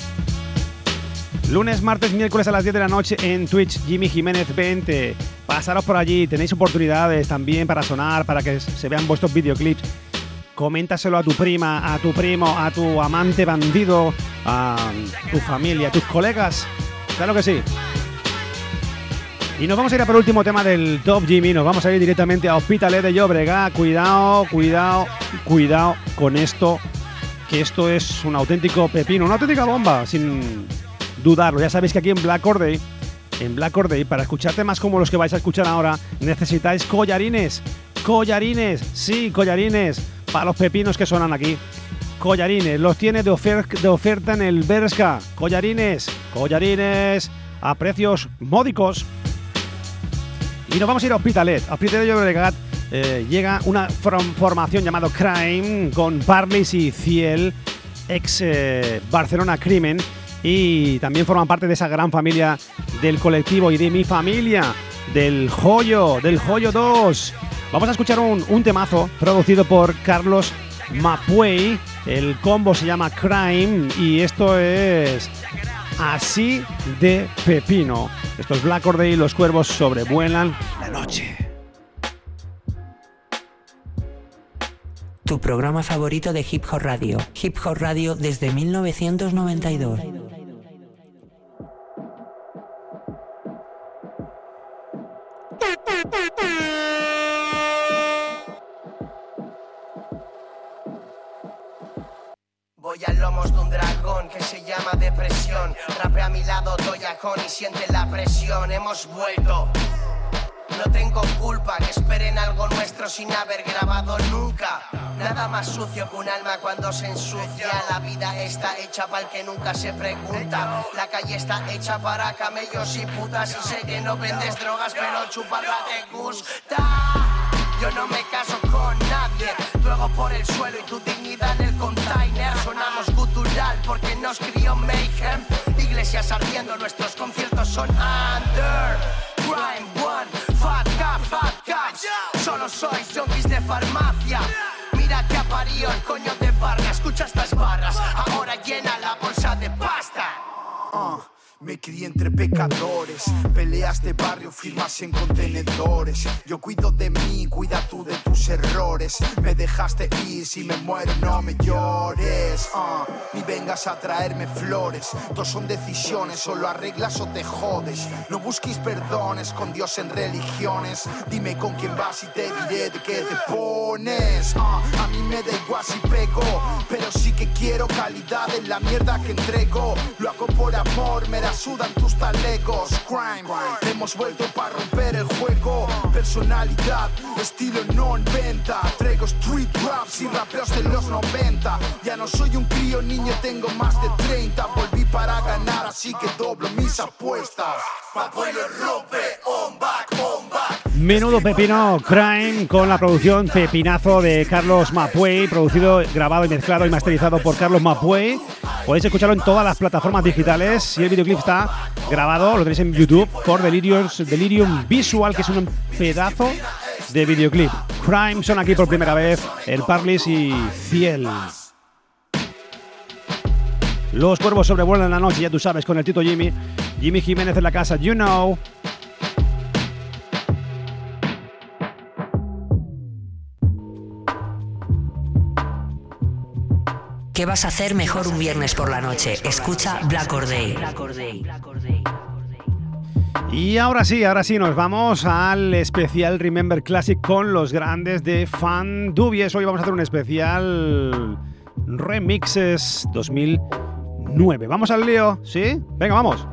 Lunes, martes, miércoles a las 10 de la noche en Twitch, Jimmy Jiménez 20. Pasaros por allí, tenéis oportunidades también para sonar, para que se vean vuestros videoclips. Coméntaselo a tu prima, a tu primo, a tu amante bandido, a tu familia, a tus colegas. Claro que sí. Y nos vamos a ir a por último tema del Top Jimmy. Nos vamos a ir directamente a Hospitalet de Llobregat. Cuidado, cuidado, cuidado con esto. Que esto es un auténtico pepino, una auténtica bomba, sin dudarlo. Ya sabéis que aquí en Black Corday, en Black Corday, para escuchar temas como los que vais a escuchar ahora, necesitáis collarines. Collarines, sí, collarines. Para los pepinos que suenan aquí. Collarines, los tiene de, ofer- de oferta en el Berska. Collarines, collarines a precios módicos. Y nos vamos a ir a Hospitalet. A Hospitalet de Llobregat eh, llega una formación llamado Crime con Parleys y Ciel, ex eh, Barcelona Crimen. Y también forman parte de esa gran familia del colectivo y de mi familia, del Joyo, del Joyo 2. Vamos a escuchar un, un temazo producido por Carlos Mapuey. El combo se llama Crime y esto es así de pepino. Estos Black Corday y los cuervos sobrevuelan la noche. Tu programa favorito de Hip Hop Radio. Hip Hop Radio desde 1992. Y siente la presión. Hemos vuelto. No tengo culpa que esperen algo nuestro sin haber grabado nunca. Nada más sucio que un alma cuando se ensucia. La vida está hecha para el que nunca se pregunta. La calle está hecha para camellos y putas. Y sé que no vendes drogas, pero chuparla te gusta. Yo no me caso con nadie. Tu ego por el suelo y tu dignidad en el container. Sonamos gutural porque nos crió Mayhem. Iglesias ardiendo, nuestros conciertos son under. Crime one, fat cap, fat caps. Solo sois junkies de farmacia. Mira que aparío el coño de barra. Escucha estas barras. Ahora llena la bolsa de pasta. Ah, me crié entre pecadores, peleas de barrio, firmas en contenedores. Yo cuido de mí, cuida tú de tus errores. Me dejaste ir, si me muero no me llores. Ah, ni vengas a traerme flores, todos son decisiones, solo arreglas o te jodes. No busquéis perdones con Dios en religiones. Dime con quién vas y te diré de qué te pones. Ah, a mí me da igual si pego, pero sí que quiero calidad en la mierda que entrego. Lo hago por amor, me la sudan tus talegos. Crime, hemos vuelto para romper el juego. Personalidad, estilo no en venta. Traigo street raps y rapeos de los 90. Ya no soy un crío, niño, tengo más de 30. Volví para ganar, así que doblo mis apuestas. Abuelo rompe, on back, on back. Menudo pepino Crime con la producción Pepinazo de Carlos Mapuey, producido, grabado y mezclado y masterizado por Carlos Mapuey. Podéis escucharlo en todas las plataformas digitales y el videoclip está grabado, lo tenéis en YouTube, por Delirium, Delirium Visual, que es un pedazo de videoclip. Crime son aquí por primera vez, el Parlis y Ciel. Los cuervos sobrevuelan la noche, ya tú sabes, con el Tito Jimmy. Jimmy Jiménez en la casa, you know. ¿Qué vas a hacer mejor un viernes por la noche? Escucha Black Or Day. Y ahora sí, ahora sí, nos vamos al especial Remember Classic con los grandes de Fan Dubies. Hoy vamos a hacer un especial Remixes 2009. ¿Vamos al lío? ¿Sí? Venga, vamos.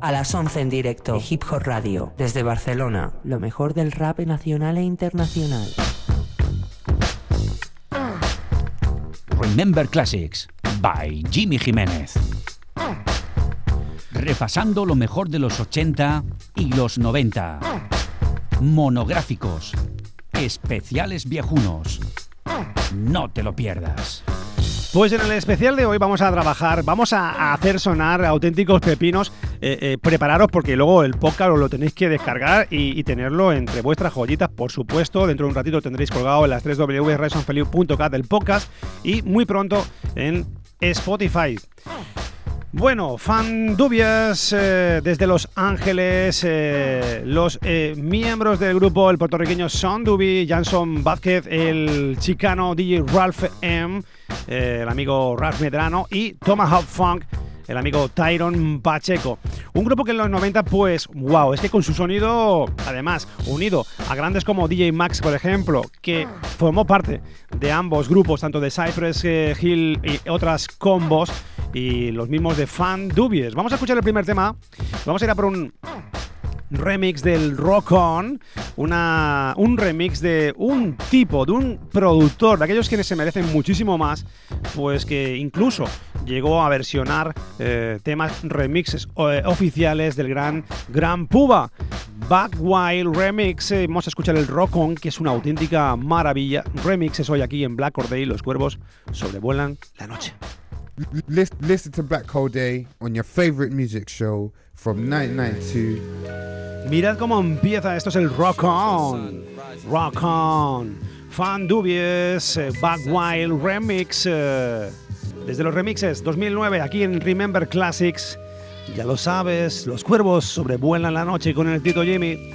A las 11 en directo, Hip Hop Radio, desde Barcelona, lo mejor del rap nacional e internacional. Remember Classics by Jimmy Jiménez. Repasando lo mejor de los 80 y los 90. Monográficos. Especiales viejunos. No te lo pierdas. Pues en el especial de hoy vamos a trabajar, vamos a hacer sonar auténticos pepinos. Eh, eh, prepararos porque luego el podcast lo tenéis que descargar y, tenerlo entre vuestras joyitas, por supuesto. Dentro de un ratito tendréis colgado en las 3 www.resonfeliu.cat del podcast y muy pronto en Spotify. Bueno, fan dubias eh, desde Los Ángeles, los miembros del grupo, el puertorriqueño Son Duby, Janson Vázquez, el chicano DJ Ralph M, el amigo Ralph Medrano y Tomahawk Funk, el amigo Tyron Pacheco. Un grupo que en los 90, pues, wow, es que con su sonido, además, unido a grandes como DJ Max, por ejemplo, que formó parte de ambos grupos, tanto de Cypress eh, Hill y otras combos, y los mismos de Fan Dubies. Vamos a escuchar el primer tema. Vamos a ir a por un remix del Rock On, una, un remix de un tipo, de un productor, de aquellos quienes se merecen muchísimo más, pues que incluso llegó a versionar eh, temas remixes eh, oficiales del gran Gran Puba. Back Wild Remix, eh, vamos a escuchar el Rock On, que es una auténtica maravilla. Remixes hoy aquí en Black Or Day, los cuervos sobrevuelan la noche. Listen to Black Hole Day on your favorite music show from 1992. Mirad cómo empieza, esto es el Rock On. Rock On. Fan Dubies, eh, Back Wild Remix. Eh, desde los remixes 2009, aquí en Remember Classics. Ya lo sabes, los cuervos sobrevuelan la noche con el Tito Jimmy.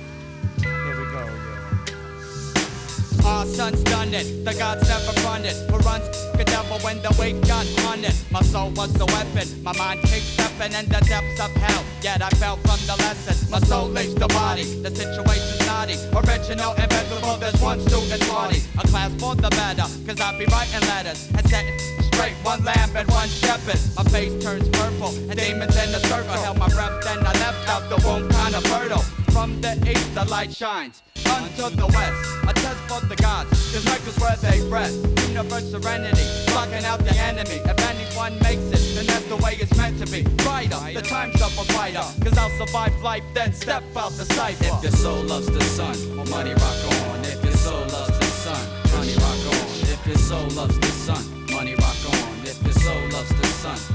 Our son's done it, the gods never run it. Who runs the devil when the weight got on it? My soul was the weapon, my mind keeps stepping in the depths of hell. Yet I fell from the lesson. My soul leaves the body, the situation's naughty. Original, invisible, there's one student party. A class for the better, cause I be writing letters and setting straight one lamb and one shepherd. My face turns purple, and demons in the circle held my breath, then I left out the womb kind of fertile. From the east, the light shines unto the west. A test for the gods, cause Mecca's where they rest. Universe serenity, blocking out the enemy. If anyone makes it, then that's the way it's meant to be. Brighter, the time's up a fighter. Cause I'll survive life, then step out the cipher. If your soul loves the sun, money rock on. If your soul loves the sun, money rock on. If your soul loves the sun, money rock on. If your soul loves the sun,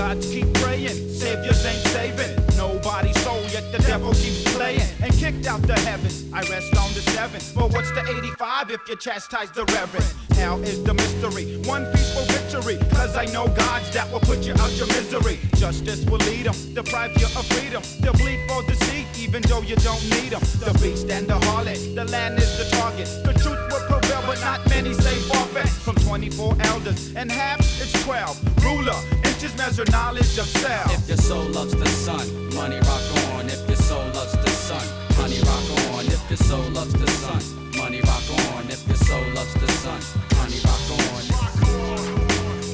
Gods keep praying, saviors ain't saving. Nobody's soul, yet the devil keeps playing. And kicked out the heavens, I rest on the seven. But what's the 85 if you chastise the reverend? Hell is the mystery, one peaceful victory. Cause I know gods that will put you out your misery. Justice will lead them, deprive you of freedom. They'll bleed for deceit, even though you don't need them. The beast and the harlot, the land is the target. The truth will prevail, but not many say forfeit. From 24 elders, and half it's 12. Ruler, inches measure knowledge of self. If your soul loves the sun, money rock on. If your soul loves the sun, honey rock on. If your soul loves the sun, money rock on. If your soul loves the sun, honey rock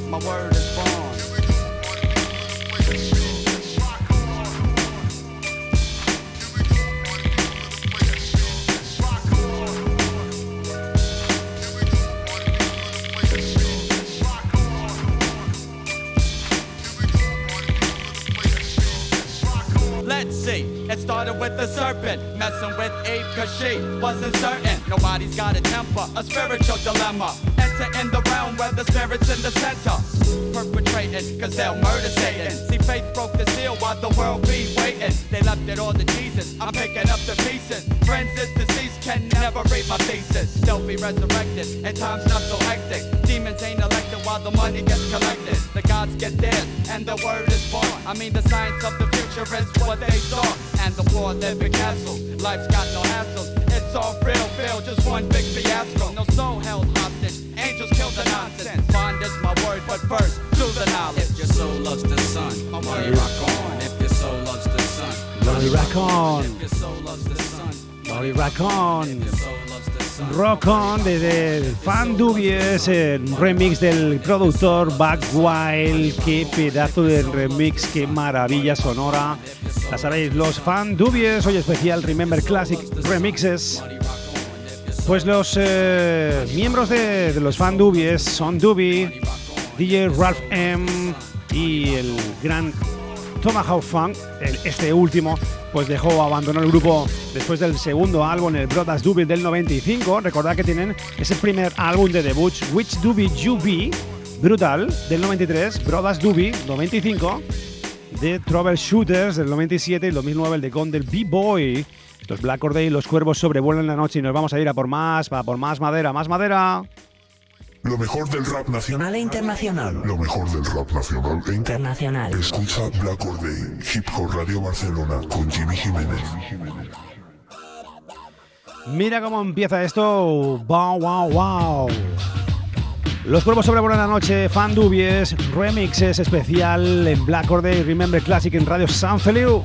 on. My word is born. see. It started with the serpent, messing with Eve, cause she wasn't certain. Nobody's got a temper, a spiritual dilemma Enter in the realm where the spirit's in the center. Perpetrating, cause they'll murder Satan. See, faith broke the seal while the world be waiting. They left it all to Jesus, I'm picking up the pieces. Friends is deceased, can never read my thesis. They'll be resurrected, and time's not so hectic. Demons ain't elected while the money gets collected. The gods get theirs, and the word is born. I mean, the science of the future is what they saw. And the war living castles, life's got no hassles. It's all real, feel just one big fiasco. No soul held hostage, angels kill the nonsense. Bond is my word, but first, do the knowledge. If your soul loves the sun, money rock on. If your soul loves the sun, Glory rock on. If your soul loves the sun, Glory rock on. if your soul loves the sun. Rock on desde Fan Dubies, el remix del productor Buck Wild. Qué pedazo de remix, qué maravilla sonora. Ya sabéis, los Fan Dubies, hoy especial Remember Classic Remixes. Pues los eh, miembros de, los Fan Dubies son Dubi, DJ Ralph M y el gran Tomahawk Funk, este último, pues dejó, abandonó el grupo después del segundo álbum, el Brothers Doobie del 95. Recordad que tienen ese primer álbum de debut, Which Doobie You Be, brutal, del 93, Brothers Doobie, 95, de Troubleshooters del 97 y 2009, el de Con del B-Boy. Estos Black Corday y los cuervos sobrevuelan la noche y nos vamos a ir a por más, a por más madera, más madera. Lo mejor del rap nacional. Nacional e internacional. Lo mejor del rap nacional e Internacional. Escucha Black Or Day, Hip Hop Radio Barcelona con Jimmy Jiménez. Mira cómo empieza esto. Wow, wow, wow. Los cuervos sobrevuelan la noche, fan dubies, remixes especial en Black Or Day, Remember Classic en Radio San Feliu.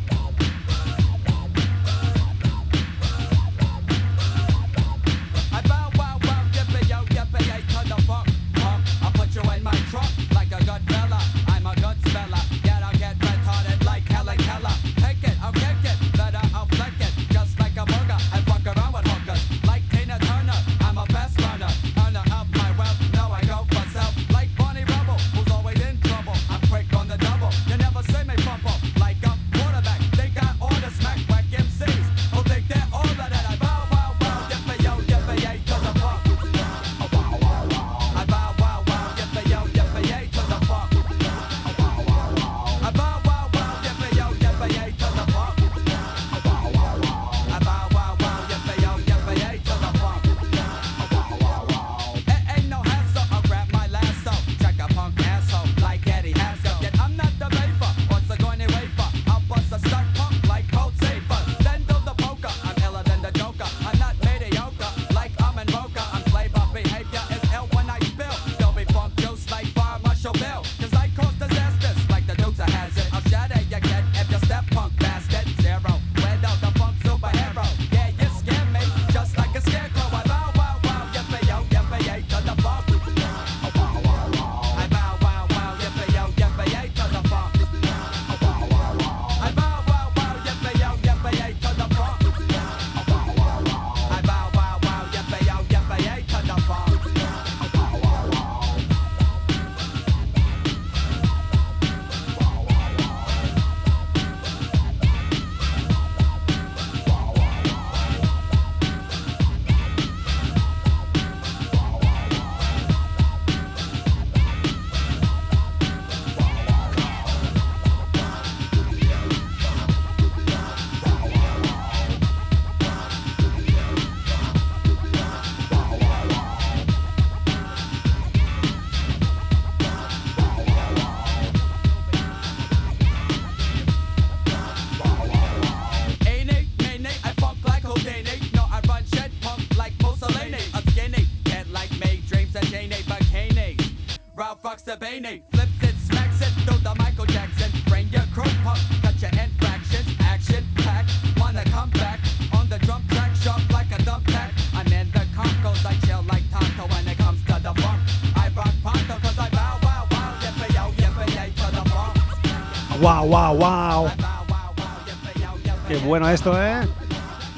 Bueno esto, ¿eh?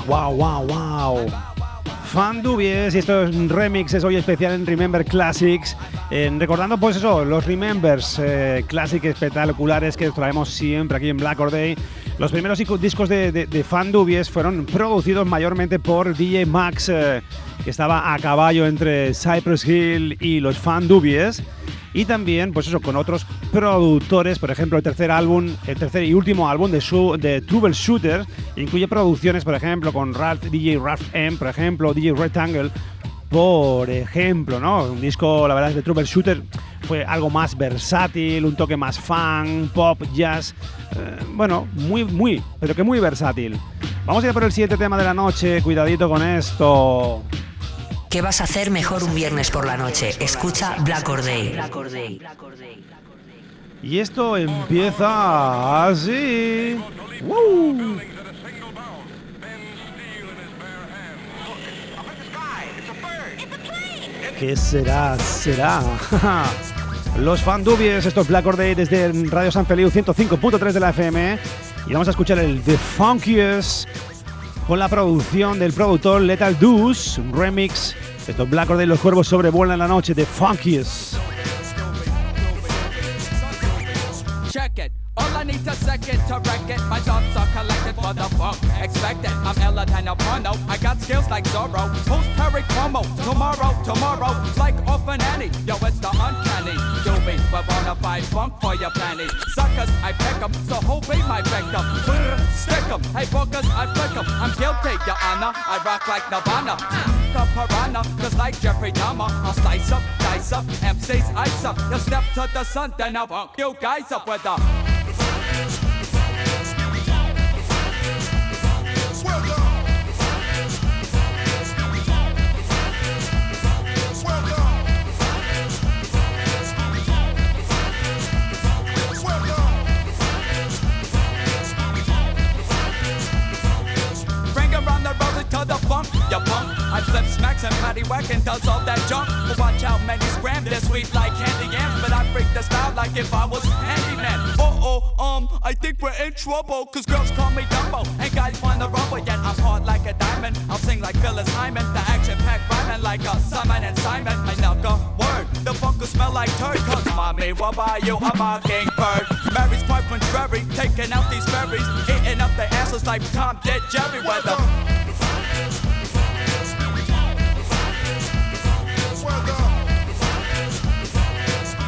Wow, wow, wow. Fan Dubies y estos remixes hoy especial en Remember Classics, recordando pues eso, los Remembers eh, espectaculares que traemos siempre aquí en Black Or Day. Los primeros discos de, Fan Dubies fueron producidos mayormente por DJ Max, eh, que estaba a caballo entre Cypress Hill y los Fan Dubies y también, pues eso, con otros productores. Por ejemplo, el tercer álbum, el tercer y último álbum de, su, de Troubleshooter incluye producciones, por ejemplo, con Ralph, DJ Ralph M, por ejemplo, DJ Rectangle. Por ejemplo, ¿no? Un disco, la verdad, es de Troubleshooter fue algo más versátil, un toque más fan, pop, jazz. Eh, bueno, muy, muy, pero que muy versátil. Vamos a ir por el siguiente tema de la noche. Cuidadito con esto. ¿Qué vas a hacer mejor un viernes por la noche? Escucha Black Or Day. Y esto empieza así. ¿Qué será? ¿Será? Los fandubies, esto es Black Or Day desde Radio San Feliu 105.3 de la FM. Y vamos a escuchar el The Funkiest con la producción del productor Lethal Deuce, un remix. Estos Black de los cuervos sobrevuelan la noche de Funkiest. To wreck it. My thoughts are collected for the funk. Expect it. I'm ella than. I got skills like Zorro. Post Perry promo. Tomorrow, tomorrow. Like off an Annie. Yo, it's the uncanny. Do me, but wanna fight funk for your planning. Suckers, I pick 'em. So hope be my victim. Stick 'em. Hey, bookers, I flick 'em. I'm guilty, your honor. I rock like Nirvana. The piranha. Cause like Jeffrey Dahmer, I'll slice up, dice up. MC's ice up. You step to the sun, then I'll you guys up with a. you punk. I flip smacks and patty whack and does all that junk. But watch how many scram, they're sweet like candy yams. But I freak the style like if I was handyman. Uh oh, um, I think we're in trouble. Cause girls call me Dumbo and guys wanna rumble. Yet I'm hard like a diamond. I'll sing like Phyllis Hyman. The action packed rhyming like a Simon and Simon. My knuckle word, the funk will smell like turd. Cause mommy, what about you? I'm a kingbird. Mary's quite contrary, taking out these berries. Eating up their asses like Tom did Jerry Weather.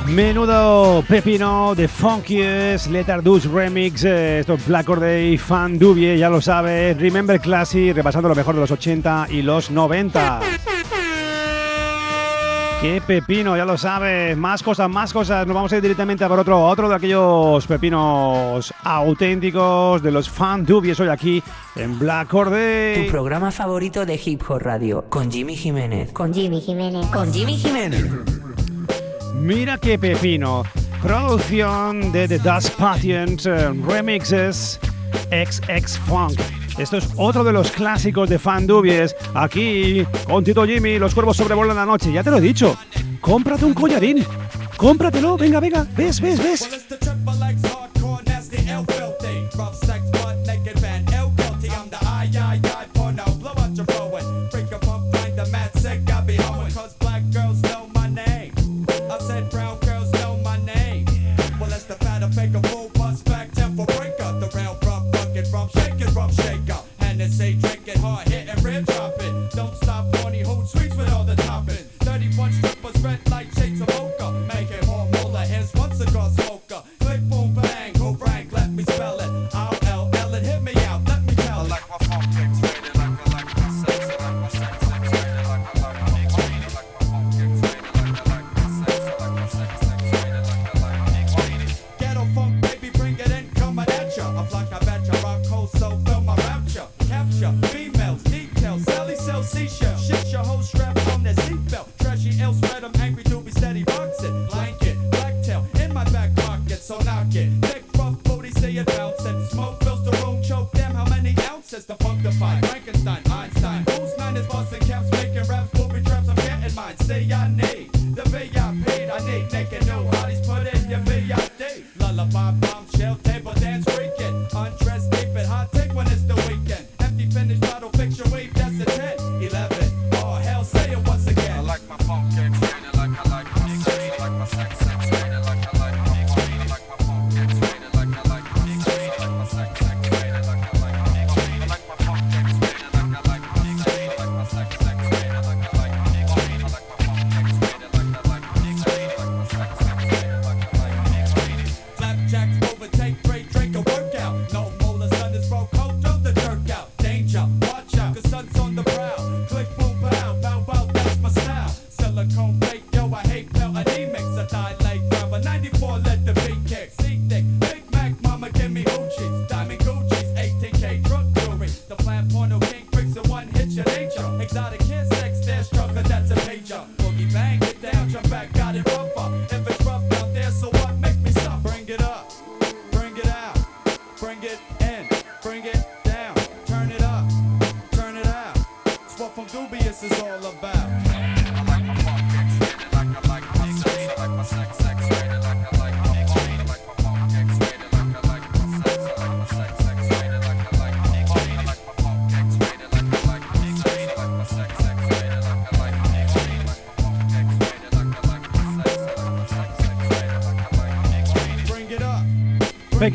Menudo pepino de Funkiest, Letter Deuce Remix, eh, esto es Black Or Day, Fan Dubie, ya lo sabes, Remember Classic, repasando lo mejor de los 80 y los 90. ¡Qué pepino! Ya lo sabes, más cosas, más cosas. Nos vamos a ir directamente a por otro, otro de aquellos pepinos auténticos de los Fan Dubies hoy aquí en Black Or Day. Tu programa favorito de Hip Hop Radio, con Jimmy Jiménez. Con Jimmy Jiménez. Con Jimmy Jiménez. Mira qué pepino. Producción de The Dust Patient, eh, remixes XX Funk. Esto es otro de los clásicos de Fan Dubies. Aquí, con Tito Jimmy, los cuervos sobrevuelan la noche. Ya te lo he dicho. Cómprate un collarín. Cómpratelo. Venga, venga. Ves, ves, ves.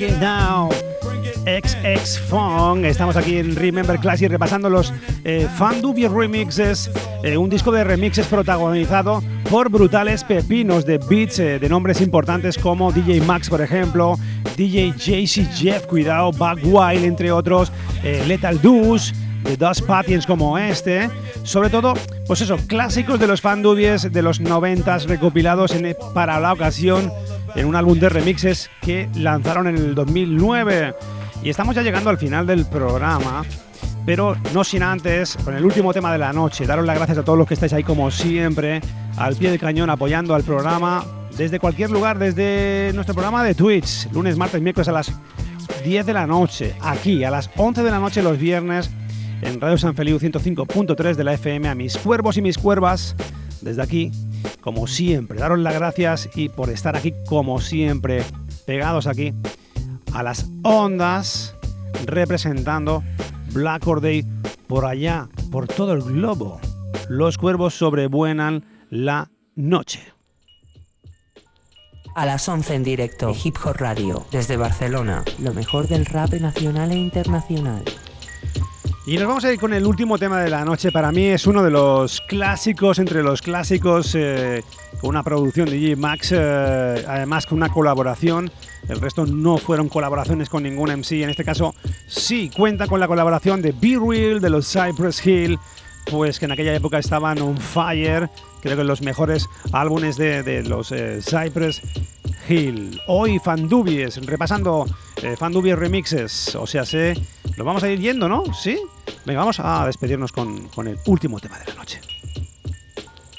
Break It Down. XX Funk. Estamos aquí en Remember Classic repasando los eh, Fan Dubious Remixes, eh, un disco de remixes protagonizado por brutales pepinos de beats eh, de nombres importantes como DJ Max, por ejemplo, DJ JC Jeff, cuidado, Buck Wild, entre otros, Lethal Deuce, de Dust Patience como este, sobre todo, pues eso, clásicos de los Fan Dubies de los 90 recopilados para la ocasión en un álbum de remixes que lanzaron en el 2009. Y estamos ya llegando al final del programa, pero no sin antes, con el último tema de la noche, daros las gracias a todos los que estáis ahí como siempre, al pie del cañón apoyando al programa desde cualquier lugar, desde nuestro programa de Twitch, lunes, martes, miércoles a las 10 de la noche, aquí a las 11 de la noche los viernes en Radio San Feliu 105.3 de la FM a mis cuervos y mis cuervas desde aquí, como siempre, daros las gracias y por estar aquí como siempre, pegados aquí a las ondas representando Black Or Day por allá, por todo el globo. Los cuervos sobrevuelan la noche. A las 11 en directo, Hip Hop Radio, desde Barcelona, lo mejor del rap nacional e internacional. Y nos vamos a ir con el último tema de la noche. Para mí es uno de los clásicos, entre los clásicos, eh, con una producción de G Max, eh, además con una colaboración. El resto no fueron colaboraciones con ningún MC. En este caso sí cuenta con la colaboración de Be Real, de los Cypress Hill, pues que en aquella época estaban on fire. Creo que los mejores álbumes de, de los eh, Cypress Hill. Hoy Fandubies, repasando eh, Fandubies remixes. O sea, sé, lo vamos a ir yendo, ¿no? ¿Sí? Venga, vamos a despedirnos con, con el último tema de la noche.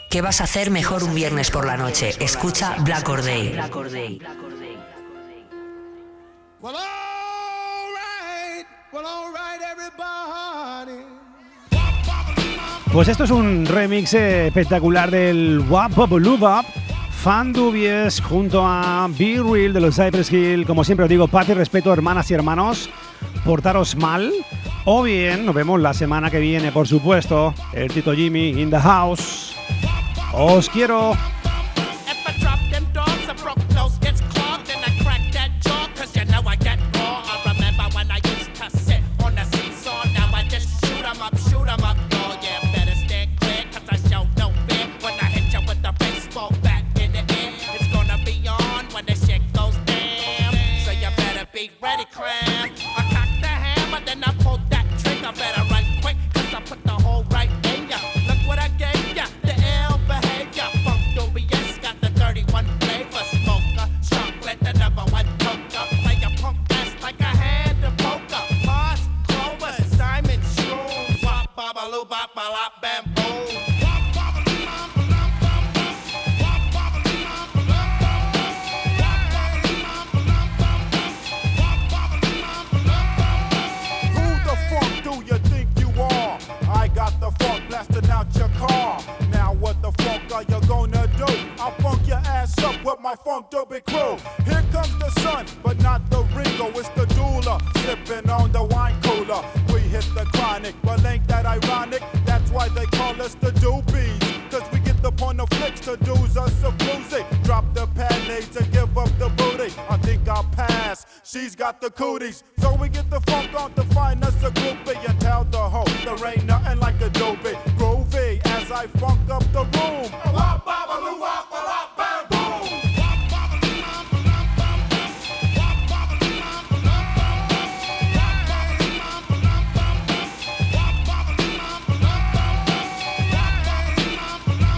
¿Qué vas a hacer mejor un viernes por la noche? Escucha Black Or Day. Well, all right. Well, all right, everybody. Pues esto es un remix eh, espectacular del Wap Loop Up. Fandubies junto a Be Real de los Cypress Hill. Como siempre os digo, paz y respeto, hermanas y hermanos. Portaros mal. O bien, nos vemos la semana que viene, por supuesto. El Tito Jimmy in the house. Os quiero.